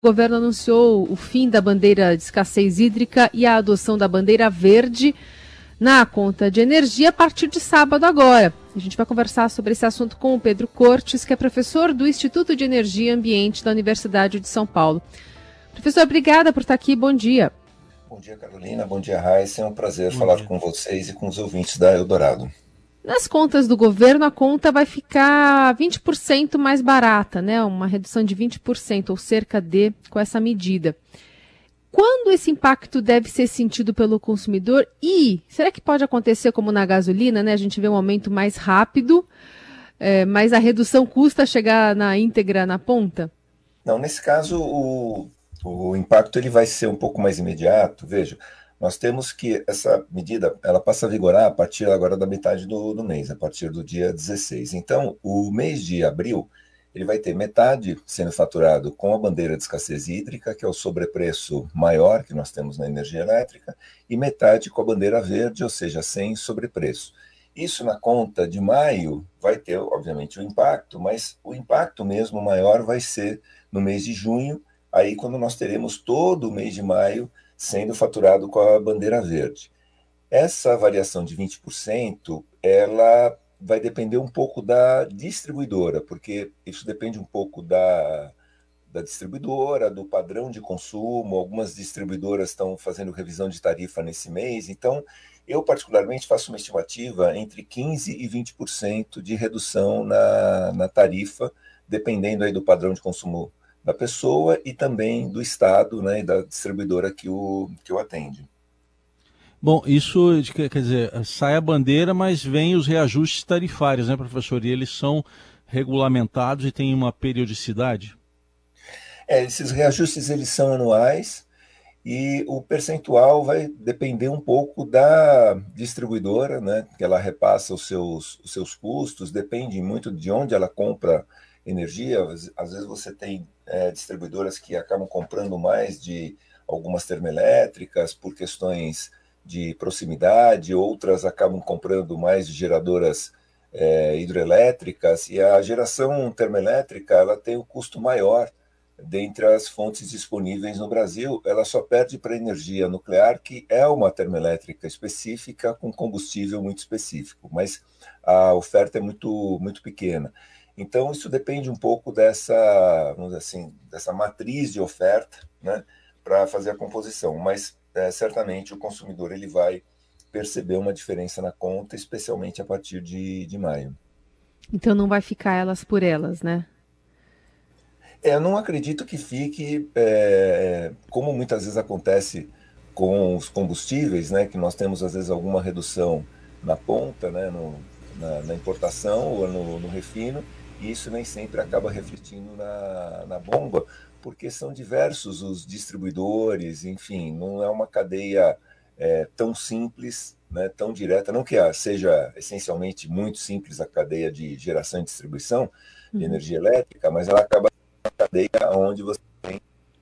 O governo anunciou o fim da bandeira de escassez hídrica e a adoção da bandeira verde na conta de energia a partir de sábado agora. A gente vai conversar sobre esse assunto com o Pedro Cortes, que é professor do Instituto de Energia e Ambiente da Universidade de São Paulo. Professor, obrigada por estar aqui. Bom dia. Bom dia, Carolina. Bom dia, Raíssa. É um prazer Bom falar dia. com vocês e com os ouvintes da Eldorado. Nas contas do governo, a conta vai ficar 20% mais barata, né? Uma redução de 20%, ou cerca de, com essa medida. Quando esse impacto deve ser sentido pelo consumidor? E será que pode acontecer como na gasolina, né? A gente vê um aumento mais rápido, é, mas a redução custa chegar na íntegra na ponta? Não, nesse caso o, o impacto ele vai ser um pouco mais imediato. Veja, nós temos que essa medida ela passa a vigorar a partir agora da metade do, do mês, a partir do dia 16. Então, o mês de abril ele vai ter metade sendo faturado com a bandeira de escassez hídrica, que é o sobrepreço maior que nós temos na energia elétrica, e metade com a bandeira verde, ou seja, sem sobrepreço. Isso na conta de maio vai ter, obviamente, o impacto, mas o impacto mesmo maior vai ser no mês de junho, aí quando nós teremos todo o mês de maio sendo faturado com a bandeira verde. Essa variação de 20%, ela vai depender um pouco da distribuidora, porque isso depende um pouco da, da distribuidora, do padrão de consumo. Algumas distribuidoras estão fazendo revisão de tarifa nesse mês, então eu particularmente faço uma estimativa entre 15% e 20% de redução na, na tarifa, dependendo aí do padrão de consumo da pessoa e também do Estado né, e da distribuidora que o, que o atende. Bom, isso quer dizer, sai a bandeira, mas vem os reajustes tarifários, né, professor? E eles são regulamentados e têm uma periodicidade? É, esses reajustes eles são anuais e o percentual vai depender um pouco da distribuidora, né, que ela repassa os seus, os seus custos, depende muito de onde ela compra energia. Às vezes você tem é, distribuidoras que acabam comprando mais de algumas termoelétricas por questões de proximidade, outras acabam comprando mais de geradoras é, e a geração termoelétrica ela tem o um custo maior dentre as fontes disponíveis no Brasil, ela só perde para a energia nuclear, que é uma termoelétrica específica com combustível muito específico, mas a oferta é muito, muito pequena. Então, isso depende um pouco dessa, vamos dizer assim, dessa matriz de oferta, né, para fazer a composição. Mas, é, certamente, o consumidor ele vai perceber uma diferença na conta, especialmente a partir de, de maio. Então, não vai ficar elas por elas, né? É, eu não acredito que fique, é, como muitas vezes acontece com os combustíveis, né, que nós temos, às vezes, alguma redução na ponta, né, no, na, na importação ou no, no refino, e isso nem sempre acaba refletindo na, na bomba, porque são diversos os distribuidores, enfim, não é uma cadeia é, tão simples, né, tão direta, não que seja essencialmente muito simples a cadeia de geração e distribuição de uhum. energia elétrica, mas ela acaba sendo uma cadeia onde você tem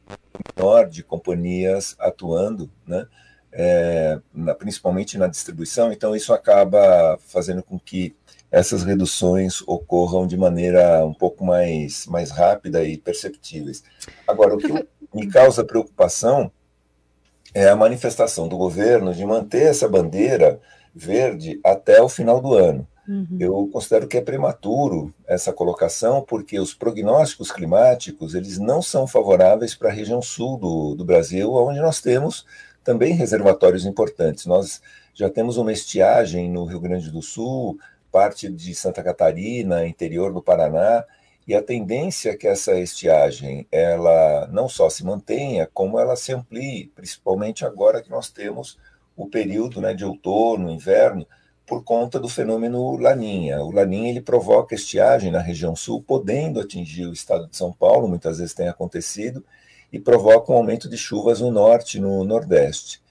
um menor de companhias atuando, né, é, na, principalmente na distribuição, então isso acaba fazendo com que essas reduções ocorram de maneira um pouco mais, mais rápida e perceptíveis. Agora, o que me causa preocupação é a manifestação do governo de manter essa bandeira verde até o final do ano. Uhum. Eu considero que é prematuro essa colocação, porque os prognósticos climáticos eles não são favoráveis para a região sul do, do Brasil, onde nós temos também reservatórios importantes. Nós já temos uma estiagem no Rio Grande do Sul, parte de Santa Catarina, interior do Paraná, e a tendência é que essa estiagem ela não só se mantenha, como ela se amplie, principalmente agora que nós temos o período né, de outono, inverno, por conta do fenômeno Laninha. O Laninha ele provoca estiagem na região sul, podendo atingir o estado de São Paulo, muitas vezes tem acontecido, e provoca um aumento de chuvas no norte e no nordeste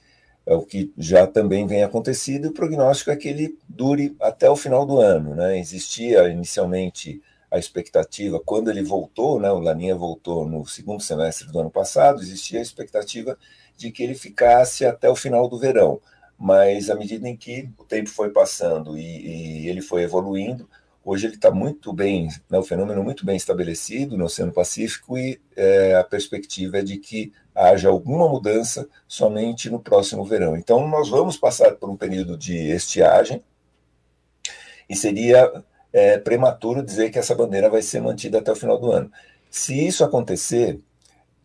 é o que já também vem acontecido, e o prognóstico é que ele dure até o final do ano. Né? Existia inicialmente a expectativa, quando ele voltou, né, o Laninha voltou no segundo semestre do ano passado, existia a expectativa de que ele ficasse até o final do verão. Mas à medida em que o tempo foi passando e, e ele foi evoluindo, Hoje ele está muito bem, né, o fenômeno muito bem estabelecido no Oceano Pacífico e é, a perspectiva é de que haja alguma mudança somente no próximo verão. Então, nós vamos passar por um período de estiagem e seria é, prematuro dizer que essa bandeira vai ser mantida até o final do ano. Se isso acontecer,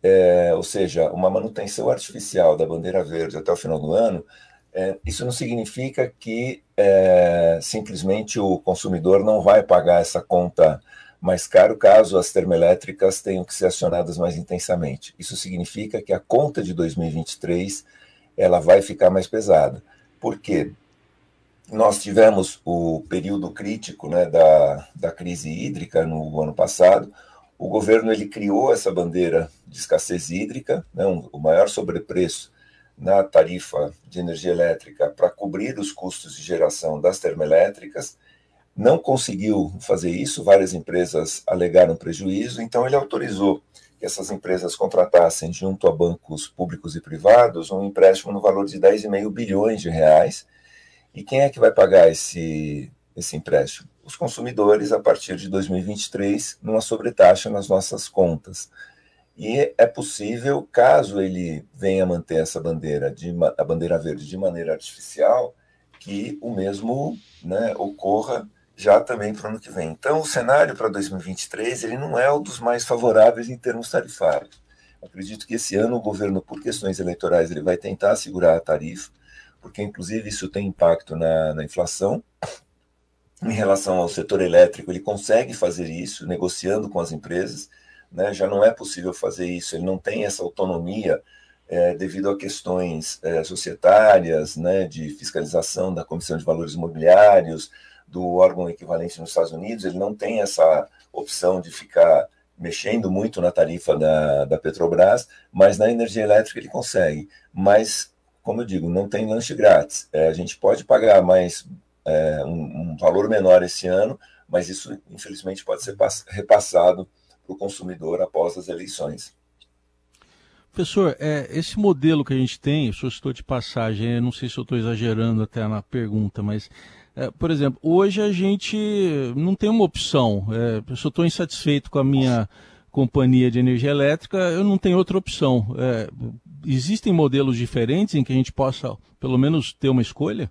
é, ou seja, uma manutenção artificial da bandeira verde até o final do ano, é, isso não significa que é, simplesmente o consumidor não vai pagar essa conta mais caro caso as termoelétricas tenham que ser acionadas mais intensamente. Isso significa que a conta de 2023 ela vai ficar mais pesada. Por quê? Nós tivemos o período crítico né, da, da crise hídrica no ano passado. O governo ele criou essa bandeira de escassez hídrica, né, um, o maior sobrepreço na tarifa de energia elétrica para cobrir os custos de geração das termoelétricas não conseguiu fazer isso, várias empresas alegaram prejuízo, então ele autorizou que essas empresas contratassem junto a bancos públicos e privados um empréstimo no valor de 10,5 bilhões de reais. E quem é que vai pagar esse, esse empréstimo? Os consumidores a partir de 2023, numa sobretaxa nas nossas contas. E é possível, caso ele venha manter essa bandeira, de, a bandeira verde de maneira artificial, que o mesmo né, ocorra já também para o ano que vem. Então, o cenário para 2023 ele não é o dos mais favoráveis em termos tarifários. Acredito que esse ano o governo, por questões eleitorais, ele vai tentar segurar a tarifa, porque inclusive isso tem impacto na, na inflação. Em relação ao setor elétrico, ele consegue fazer isso negociando com as empresas. Né? Já não é possível fazer isso, ele não tem essa autonomia é, devido a questões é, societárias, né, de fiscalização da Comissão de Valores Imobiliários, do órgão equivalente nos Estados Unidos, ele não tem essa opção de ficar mexendo muito na tarifa da, da Petrobras, mas na energia elétrica ele consegue. Mas, como eu digo, não tem lanche grátis. É, a gente pode pagar mais é, um, um, valor menor esse ano, mas isso, infelizmente, pode ser repassado para o consumidor após as eleições. Professor, é, esse modelo que a gente tem, o senhor citou de passagem, não sei se eu estou exagerando até na pergunta, mas é, por exemplo, hoje a gente não tem uma opção. É, se eu estou insatisfeito com a minha companhia de energia elétrica, eu não tenho outra opção. É, existem modelos diferentes em que a gente possa, pelo menos, ter uma escolha?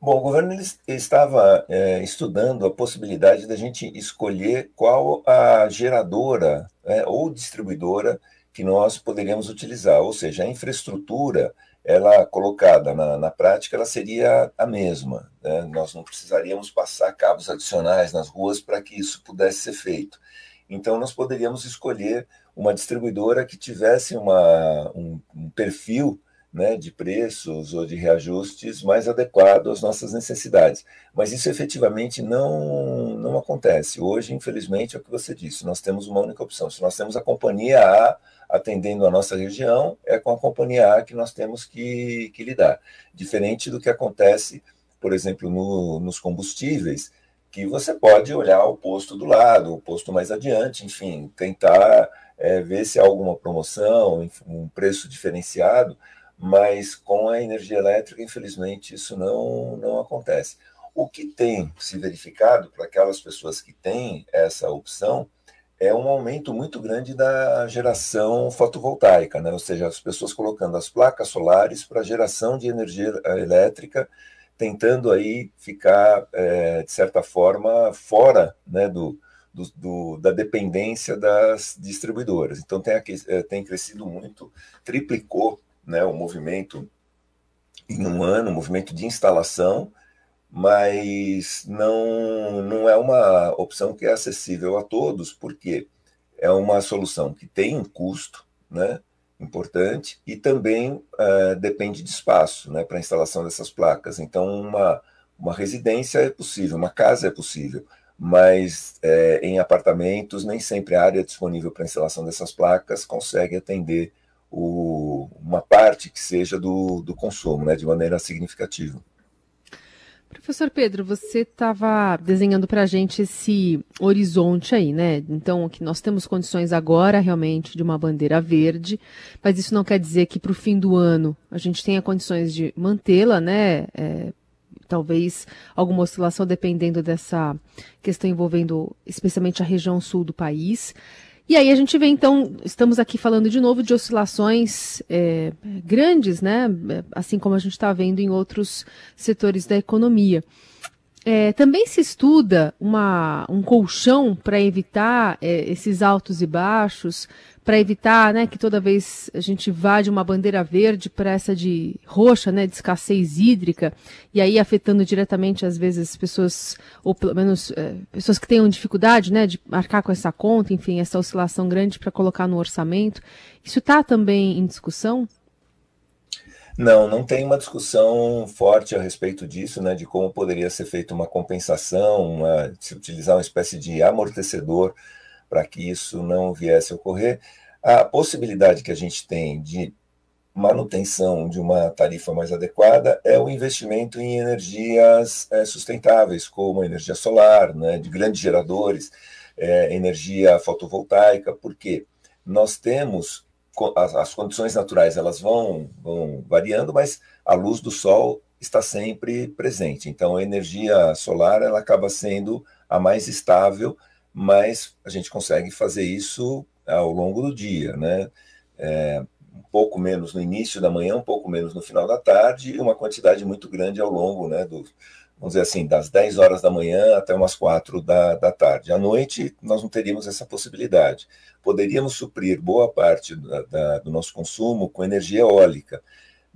Bom, o governo estava é, estudando a possibilidade da gente escolher qual a geradora é, ou distribuidora que nós poderíamos utilizar, ou seja, a infraestrutura ela colocada na, na prática, ela seria a mesma. Né? Nós não precisaríamos passar cabos adicionais nas ruas para que isso pudesse ser feito. Então, nós poderíamos escolher uma distribuidora que tivesse uma, um, um perfil né, de preços ou de reajustes mais adequado às nossas necessidades. Mas isso efetivamente não, não acontece. Hoje, infelizmente, é o que você disse, nós temos uma única opção. Se nós temos a companhia A atendendo a nossa região, é com a companhia A que nós temos que, que lidar. Diferente do que acontece, por exemplo, no, nos combustíveis, que você pode olhar o posto do lado, o posto mais adiante, enfim, tentar é, ver se há alguma promoção, um preço diferenciado, mas com a energia elétrica, infelizmente, isso não, não acontece. O que tem se verificado para aquelas pessoas que têm essa opção é um aumento muito grande da geração fotovoltaica, né? ou seja, as pessoas colocando as placas solares para geração de energia eh, elétrica, tentando aí ficar, é, de certa forma, fora né, do, do, do, da dependência das distribuidoras. Então, tem, eh, tem crescido muito, triplicou né, o movimento em um ano, movimento de instalação, mas não, não é uma opção que é acessível a todos, porque é uma solução que tem um custo né, importante e também uh, depende de espaço né, para a instalação dessas placas. Então, uma, uma residência é possível, uma casa é possível, mas é, em apartamentos nem sempre a área disponível para a instalação dessas placas consegue atender o, uma parte que seja do, do consumo né, de maneira significativa. Professor Pedro, você estava desenhando para a gente esse horizonte aí, né? Então, que nós temos condições agora realmente de uma bandeira verde, mas isso não quer dizer que para o fim do ano a gente tenha condições de mantê-la, né? É, talvez alguma oscilação dependendo dessa questão envolvendo especialmente a região sul do país. E aí a gente vê, então, estamos aqui falando de novo de oscilações é, grandes, né? Assim como a gente está vendo em outros setores da economia. É, também se estuda uma, um colchão para evitar é, esses altos e baixos, para evitar né, que toda vez a gente vá de uma bandeira verde para essa de roxa, né, de escassez hídrica, e aí afetando diretamente, às vezes, pessoas, ou pelo menos é, pessoas que tenham dificuldade né, de marcar com essa conta, enfim, essa oscilação grande para colocar no orçamento. Isso está também em discussão? Não, não tem uma discussão forte a respeito disso, né, de como poderia ser feita uma compensação, uma, se utilizar uma espécie de amortecedor para que isso não viesse a ocorrer. A possibilidade que a gente tem de manutenção de uma tarifa mais adequada é o investimento em energias é, sustentáveis, como energia solar, né, de grandes geradores, é, energia fotovoltaica, porque nós temos as, as condições naturais elas vão, vão variando, mas a luz do sol está sempre presente. Então, a energia solar ela acaba sendo a mais estável, mas a gente consegue fazer isso ao longo do dia, né? É, um pouco menos no início da manhã, um pouco menos no final da tarde, e uma quantidade muito grande ao longo né, do, vamos dizer assim, das 10 horas da manhã até umas 4 da, da tarde. À noite, nós não teríamos essa possibilidade. Poderíamos suprir boa parte da, da, do nosso consumo com energia eólica.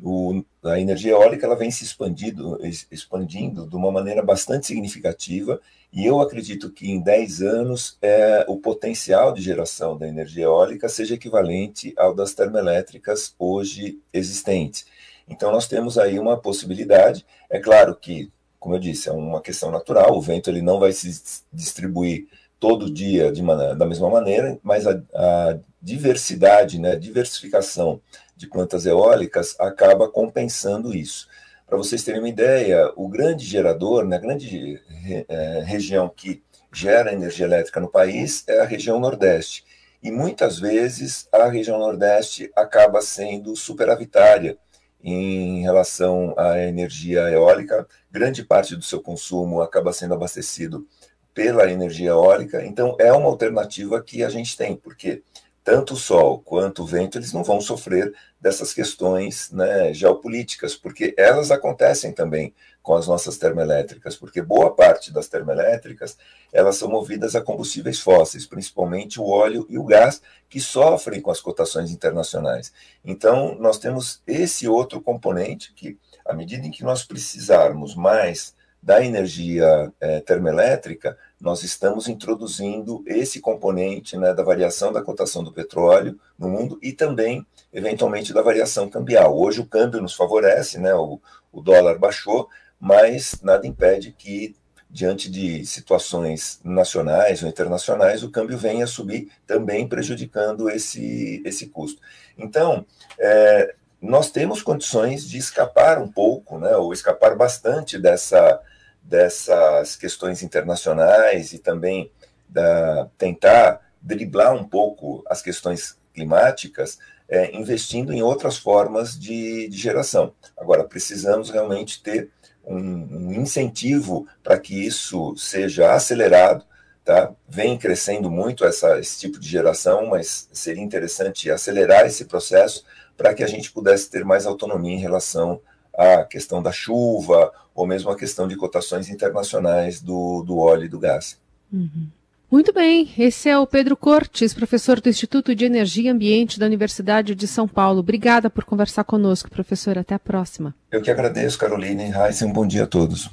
O, a energia eólica ela vem se expandindo, expandindo de uma maneira bastante significativa, e eu acredito que em 10 anos é, o potencial de geração da energia eólica seja equivalente ao das termoelétricas hoje existentes. Então, nós temos aí uma possibilidade. É claro que como eu disse, é uma questão natural. O vento ele não vai se distribuir todo dia de maneira, da mesma maneira, mas a, a diversidade, né, a diversificação de plantas eólicas acaba compensando isso. Para vocês terem uma ideia, o grande gerador, né, a grande é, região que gera energia elétrica no país é a região Nordeste. E muitas vezes a região Nordeste acaba sendo superavitária em relação à energia eólica. Grande parte do seu consumo acaba sendo abastecido pela energia eólica, então é uma alternativa que a gente tem, porque tanto o sol quanto o vento eles não vão sofrer dessas questões né, geopolíticas, porque elas acontecem também com as nossas termoelétricas, porque boa parte das termoelétricas elas são movidas a combustíveis fósseis, principalmente o óleo e o gás, que sofrem com as cotações internacionais. Então, nós temos esse outro componente que, à medida em que nós precisarmos mais da energia é, termoelétrica, nós estamos introduzindo esse componente né, da variação da cotação do petróleo no mundo e também, eventualmente, da variação cambial. Hoje o câmbio nos favorece, né, o, o dólar baixou, mas nada impede que, diante de situações nacionais ou internacionais, o câmbio venha a subir, também prejudicando esse, esse custo. Então, é, nós temos condições de escapar um pouco, né, ou escapar bastante dessa dessas questões internacionais e também da, tentar driblar um pouco as questões climáticas, é, investindo em outras formas de, de, geração. Agora, precisamos realmente ter um, um incentivo para que isso seja acelerado. Tá? Vem crescendo muito essa, esse tipo de geração, mas seria interessante acelerar esse processo para que a gente pudesse ter mais autonomia em relação a questão da chuva, ou mesmo a questão de cotações internacionais do, do óleo e do gás. Uhum. Muito bem, esse é o Pedro Cortes, professor do Instituto de Energia e Ambiente da Universidade de São Paulo. Obrigada por conversar conosco, professor. Até a próxima. Eu que agradeço, Caroline. Raíssa, um bom dia a todos.